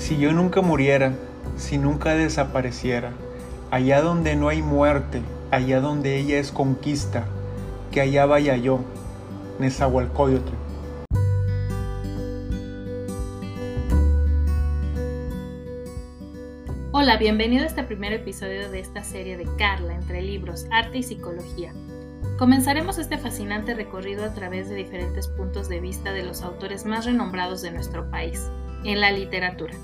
Si yo nunca muriera, si nunca desapareciera, allá donde no hay muerte, allá donde ella es conquista, que allá vaya yo, Nezahualcóyotl. Hola, bienvenido a este primer episodio de esta serie de Carla entre libros, arte y psicología. Comenzaremos este fascinante recorrido a través de diferentes puntos de vista de los autores más renombrados de nuestro país, en la literatura,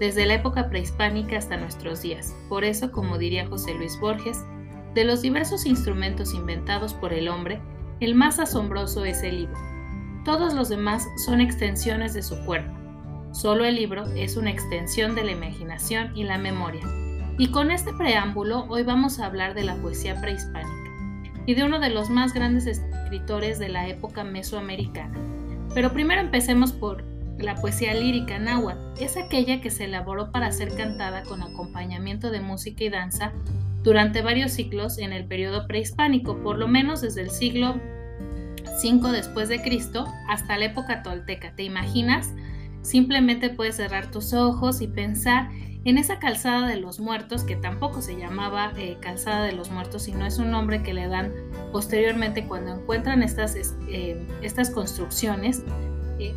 desde la época prehispánica hasta nuestros días. Por eso, como diría José Luis Borges, de los diversos instrumentos inventados por el hombre, el más asombroso es el libro. Todos los demás son extensiones de su cuerpo Solo el libro es una extensión de la imaginación y la memoria. Y con este preámbulo hoy vamos a hablar de la poesía prehispánica y de uno de los más grandes escritores de la época mesoamericana. Pero primero empecemos por la poesía lírica náhuatl. Es aquella que se elaboró para ser cantada con acompañamiento de música y danza durante varios siglos en el periodo prehispánico, por lo menos desde el siglo V después de Cristo hasta la época tolteca. ¿Te imaginas? Simplemente puedes cerrar tus ojos y pensar en esa calzada de los muertos, que tampoco se llamaba eh, calzada de los muertos, sino es un nombre que le dan posteriormente cuando encuentran estas, eh, estas construcciones.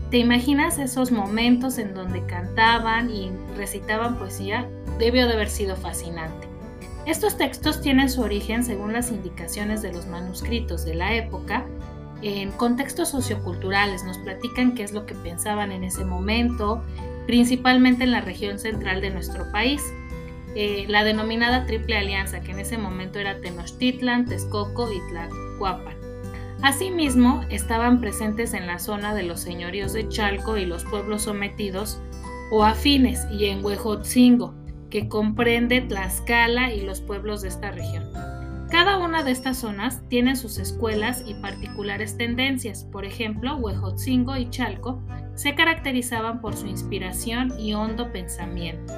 ¿Te imaginas esos momentos en donde cantaban y recitaban poesía? Debió de haber sido fascinante. Estos textos tienen su origen según las indicaciones de los manuscritos de la época en contextos socioculturales, nos platican qué es lo que pensaban en ese momento, principalmente en la región central de nuestro país. Eh, la denominada Triple Alianza, que en ese momento era Tenochtitlan, Texcoco y Tlacuapan. Asimismo, estaban presentes en la zona de los señoríos de Chalco y los pueblos sometidos o afines, y en Huejotzingo, que comprende Tlaxcala y los pueblos de esta región. Cada una de estas zonas tiene sus escuelas y particulares tendencias. Por ejemplo, Huejotzingo y Chalco se caracterizaban por su inspiración y hondo pensamiento.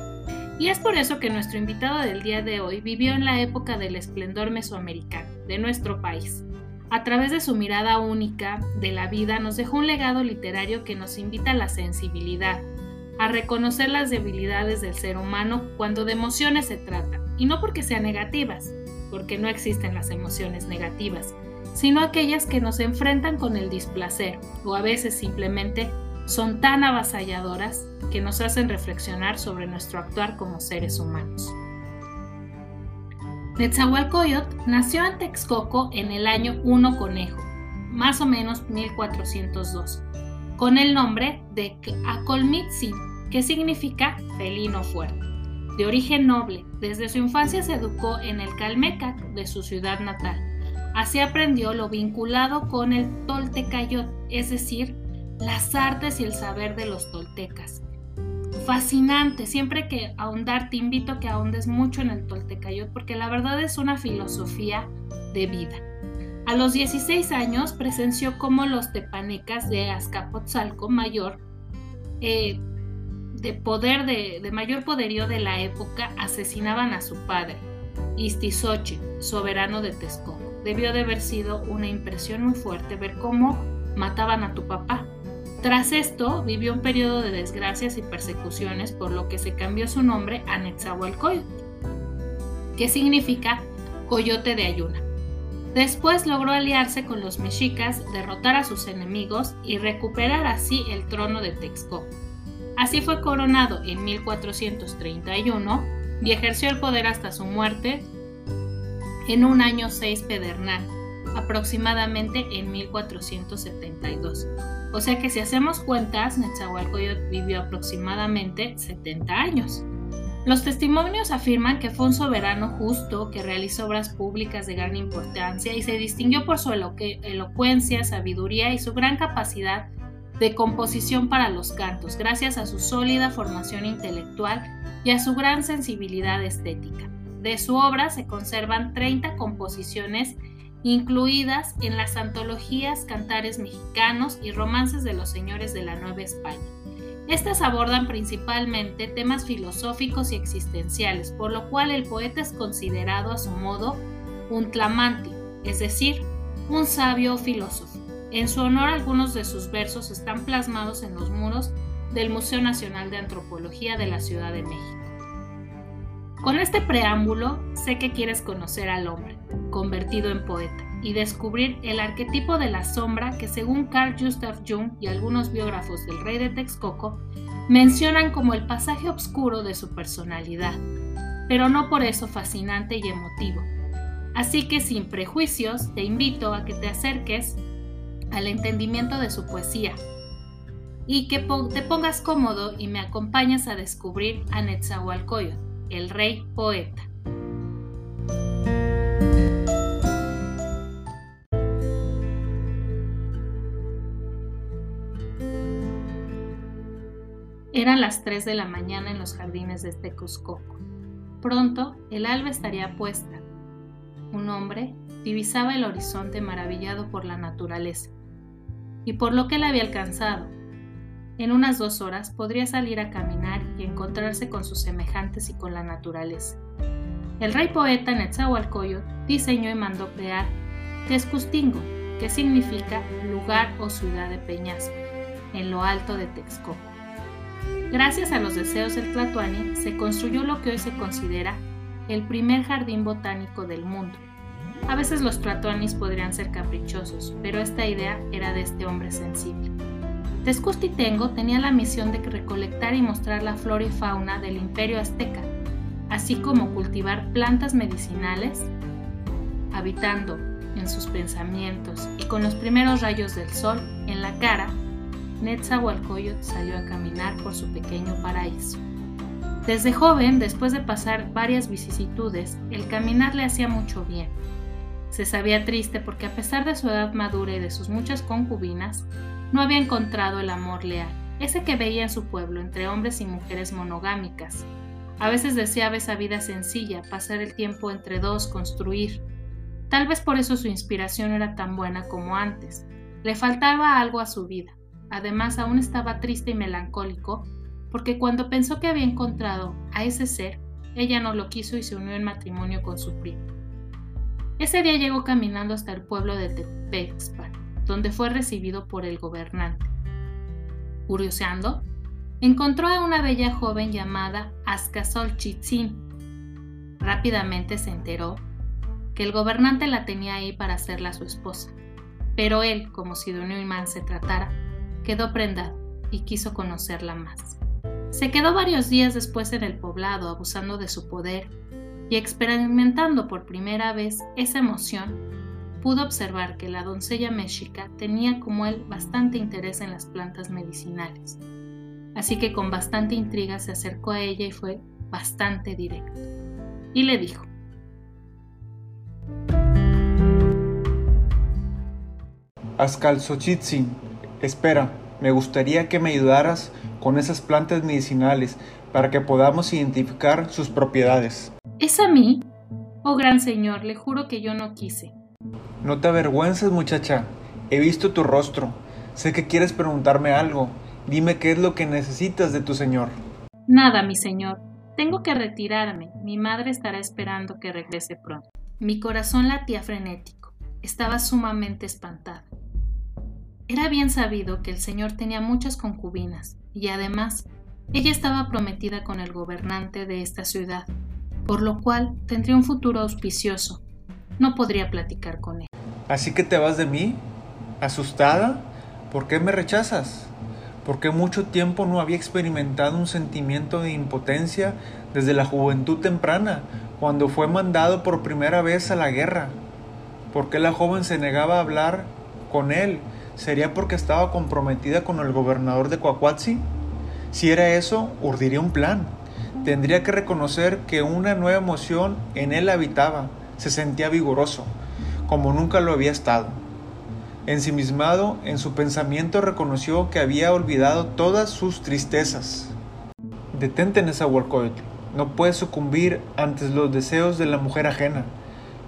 Y es por eso que nuestro invitado del día de hoy vivió en la época del esplendor mesoamericano de nuestro país. A través de su mirada única de la vida nos dejó un legado literario que nos invita a la sensibilidad, a reconocer las debilidades del ser humano cuando de emociones se trata, y no porque sean negativas, porque no existen las emociones negativas, sino aquellas que nos enfrentan con el displacer o a veces simplemente son tan avasalladoras que nos hacen reflexionar sobre nuestro actuar como seres humanos. Netzahualcoyot nació en Texcoco en el año 1 Conejo, más o menos 1402, con el nombre de Acolmitzin, que significa felino fuerte de origen noble, desde su infancia se educó en el Calmecac de su ciudad natal. Así aprendió lo vinculado con el Toltecayot, es decir, las artes y el saber de los toltecas. Fascinante, siempre que ahondar te invito a que ahondes mucho en el Toltecayot porque la verdad es una filosofía de vida. A los 16 años presenció cómo los tepanecas de Azcapotzalco Mayor eh, de poder de, mayor poderío de la época asesinaban a su padre, Istizochi, soberano de Texcoco. Debió de haber sido una impresión muy fuerte ver cómo mataban a tu papá. Tras esto, vivió un periodo de desgracias y persecuciones, por lo que se cambió su nombre a Netzahualcoyotl, que significa coyote de ayuna. Después logró aliarse con los mexicas, derrotar a sus enemigos y recuperar así el trono de Texcoco. Así fue coronado en 1431 y ejerció el poder hasta su muerte en un año 6 pedernal, aproximadamente en 1472. O sea que si hacemos cuentas, Netzahualcoyotl vivió aproximadamente 70 años. Los testimonios afirman que fue un soberano justo que realizó obras públicas de gran importancia y se distinguió por su elocuencia, sabiduría y su gran capacidad de composición para los cantos, gracias a su sólida formación intelectual y a su gran sensibilidad estética. De su obra se conservan 30 composiciones incluidas en las antologías Cantares Mexicanos y Romances de los Señores de la Nueva España. Estas abordan principalmente temas filosóficos y existenciales, por lo cual el poeta es considerado a su modo un tlamanti, es decir, un sabio filósofo. En su honor algunos de sus versos están plasmados en los muros del Museo Nacional de Antropología de la Ciudad de México. Con este preámbulo, sé que quieres conocer al hombre, convertido en poeta, y descubrir el arquetipo de la sombra que según Carl Gustav Jung y algunos biógrafos del rey de Texcoco, mencionan como el pasaje oscuro de su personalidad, pero no por eso fascinante y emotivo. Así que sin prejuicios, te invito a que te acerques al entendimiento de su poesía y que te pongas cómodo y me acompañes a descubrir a Netzahualcoyot el rey poeta. Eran las 3 de la mañana en los jardines de Tecuscoco. Pronto el alba estaría puesta. Un hombre divisaba el horizonte maravillado por la naturaleza y por lo que él había alcanzado, en unas dos horas podría salir a caminar y encontrarse con sus semejantes y con la naturaleza. El rey poeta Netzahualcoyot diseñó y mandó crear Texcustingo, que significa lugar o ciudad de peñasco, en lo alto de Texcoco. Gracias a los deseos del Tlatuani se construyó lo que hoy se considera el primer jardín botánico del mundo. A veces los tlatoanis podrían ser caprichosos, pero esta idea era de este hombre sensible. Tezcustitengo tenía la misión de recolectar y mostrar la flora y fauna del imperio azteca, así como cultivar plantas medicinales, habitando en sus pensamientos y con los primeros rayos del sol en la cara, Netzahualcoyot salió a caminar por su pequeño paraíso. Desde joven, después de pasar varias vicisitudes, el caminar le hacía mucho bien. Se sabía triste porque a pesar de su edad madura y de sus muchas concubinas, no había encontrado el amor leal, ese que veía en su pueblo entre hombres y mujeres monogámicas. A veces deseaba esa vida sencilla, pasar el tiempo entre dos, construir. Tal vez por eso su inspiración era tan buena como antes. Le faltaba algo a su vida. Además, aún estaba triste y melancólico, porque cuando pensó que había encontrado a ese ser, ella no lo quiso y se unió en matrimonio con su primo. Ese día llegó caminando hasta el pueblo de Tepexpan donde fue recibido por el gobernante. Curioseando, encontró a una bella joven llamada Askasol Chitzin. Rápidamente se enteró que el gobernante la tenía ahí para hacerla su esposa, pero él, como si de un imán se tratara, quedó prendado y quiso conocerla más. Se quedó varios días después en el poblado abusando de su poder y experimentando por primera vez esa emoción pudo observar que la doncella mexica tenía como él bastante interés en las plantas medicinales. Así que con bastante intriga se acercó a ella y fue bastante directo. Y le dijo, Ascalzochitzin, espera, me gustaría que me ayudaras con esas plantas medicinales para que podamos identificar sus propiedades. ¿Es a mí? Oh gran señor, le juro que yo no quise. No te avergüences, muchacha. He visto tu rostro. Sé que quieres preguntarme algo. Dime qué es lo que necesitas de tu señor. Nada, mi señor. Tengo que retirarme. Mi madre estará esperando que regrese pronto. Mi corazón latía frenético. Estaba sumamente espantado. Era bien sabido que el señor tenía muchas concubinas y además ella estaba prometida con el gobernante de esta ciudad, por lo cual tendría un futuro auspicioso no podría platicar con él. ¿Así que te vas de mí? ¿Asustada? ¿Por qué me rechazas? Porque mucho tiempo no había experimentado un sentimiento de impotencia desde la juventud temprana, cuando fue mandado por primera vez a la guerra. ¿Por qué la joven se negaba a hablar con él? ¿Sería porque estaba comprometida con el gobernador de Coahuatzi? Si era eso, urdiría un plan. Tendría que reconocer que una nueva emoción en él habitaba, se sentía vigoroso, como nunca lo había estado. Ensimismado en su pensamiento reconoció que había olvidado todas sus tristezas. Detente, Nezahualcóyotl, no puedes sucumbir ante los deseos de la mujer ajena,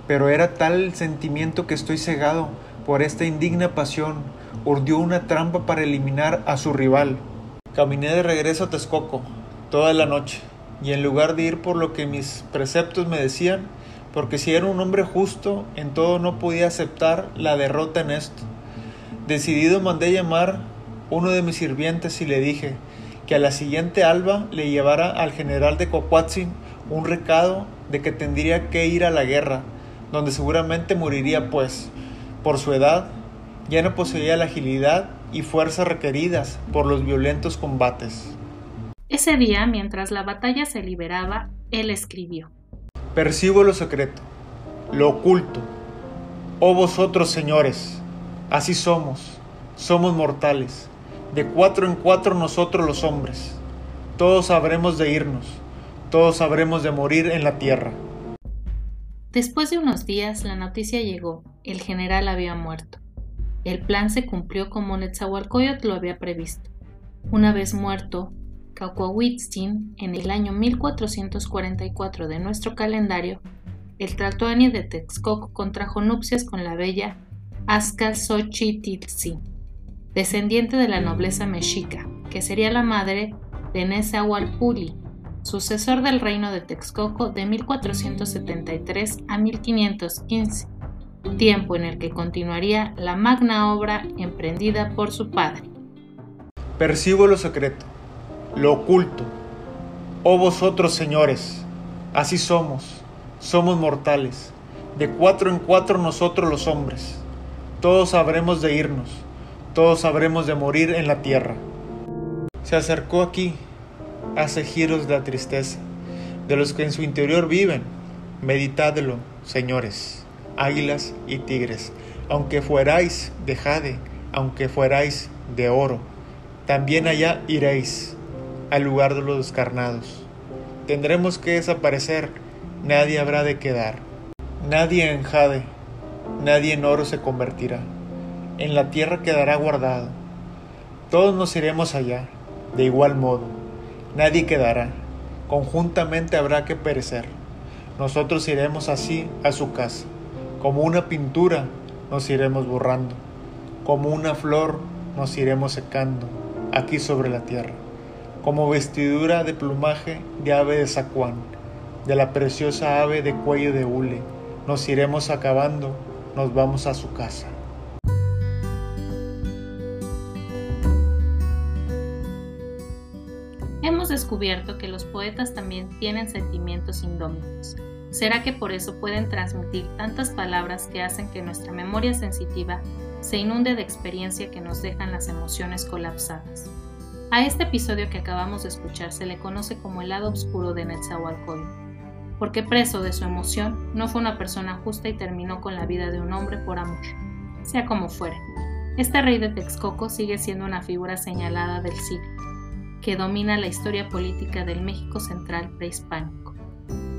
pero era tal el sentimiento que estoy cegado por esta indigna pasión, urdió una trampa para eliminar a su rival. Caminé de regreso a Texcoco toda la noche, y en lugar de ir por lo que mis preceptos me decían, porque si era un hombre justo, en todo no podía aceptar la derrota en esto. Decidido mandé llamar uno de mis sirvientes y le dije, que a la siguiente alba le llevara al general de Cocuatzin un recado de que tendría que ir a la guerra, donde seguramente moriría pues, por su edad, ya no poseía la agilidad y fuerza requeridas por los violentos combates. Ese día, mientras la batalla se liberaba, él escribió. Percibo lo secreto, lo oculto. Oh vosotros, señores, así somos, somos mortales, de cuatro en cuatro nosotros los hombres. Todos habremos de irnos, todos habremos de morir en la tierra. Después de unos días, la noticia llegó, el general había muerto. El plan se cumplió como Netzahualcoyotl lo había previsto. Una vez muerto, Caucohuitzin, en el año 1444 de nuestro calendario, el Tlatoani de Texcoco contrajo nupcias con la bella Xochitltzin, descendiente de la nobleza mexica, que sería la madre de Nezahualpuli, sucesor del reino de Texcoco de 1473 a 1515, tiempo en el que continuaría la magna obra emprendida por su padre. Percibo lo secreto, lo oculto. Oh vosotros, señores, así somos, somos mortales, de cuatro en cuatro nosotros los hombres. Todos habremos de irnos, todos habremos de morir en la tierra. Se acercó aquí, hace giros de la tristeza, de los que en su interior viven. Meditadlo, señores, águilas y tigres, aunque fuerais de jade, aunque fuerais de oro, también allá iréis, al lugar de los descarnados. Tendremos que desaparecer, nadie habrá de quedar. Nadie en jade, nadie en oro se convertirá. En la tierra quedará guardado. Todos nos iremos allá, de igual modo nadie quedará. Conjuntamente habrá que perecer. Nosotros iremos así a su casa. Como una pintura nos iremos borrando. Como una flor nos iremos secando aquí sobre la tierra. Como vestidura de plumaje de ave de zacuán, de la preciosa ave de cuello de hule, nos iremos acabando, nos vamos a su casa. Hemos descubierto que los poetas también tienen sentimientos indómitos. ¿Será que por eso pueden transmitir tantas palabras que hacen que nuestra memoria sensitiva se inunde de experiencia que nos dejan las emociones colapsadas? A este episodio que acabamos de escuchar se le conoce como el lado oscuro de Netzahualcoyotl, porque preso de su emoción no fue una persona justa y terminó con la vida de un hombre por amor. Sea como fuere, este rey de Texcoco sigue siendo una figura señalada del siglo que domina la historia política del México central prehispánico.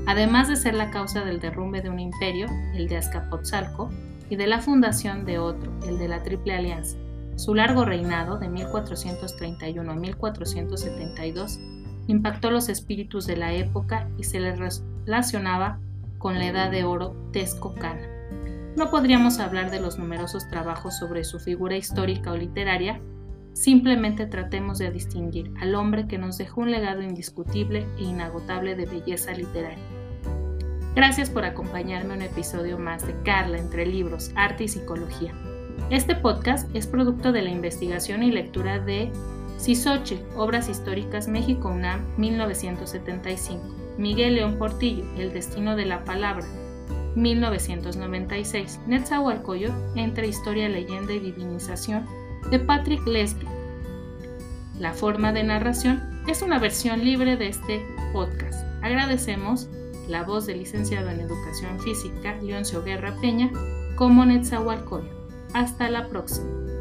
Además de ser la causa del derrumbe de un imperio, el de Azcapotzalco, y de la fundación de otro, el de la Triple Alianza, su largo reinado de 1431 a 1472 impactó los espíritus de la época y se le relacionaba con la edad de oro texcocana. No podríamos hablar de los numerosos trabajos sobre su figura histórica o literaria Simplemente tratemos de distinguir al hombre que nos dejó un legado indiscutible e inagotable de belleza literaria. Gracias por acompañarme en un episodio más de Carla entre libros, arte y psicología. Este podcast es producto de la investigación y lectura de Sisochi, Obras Históricas México UNAM 1975, Miguel León Portillo, El Destino de la Palabra, 1996, Netzahualcoyo, Entre Historia, Leyenda y Divinización, de Patrick Leslie. La forma de narración es una versión libre de este podcast. Agradecemos la voz del licenciado en Educación Física, Leoncio Guerra Peña, como Netzahualcoyo. Hasta la próxima.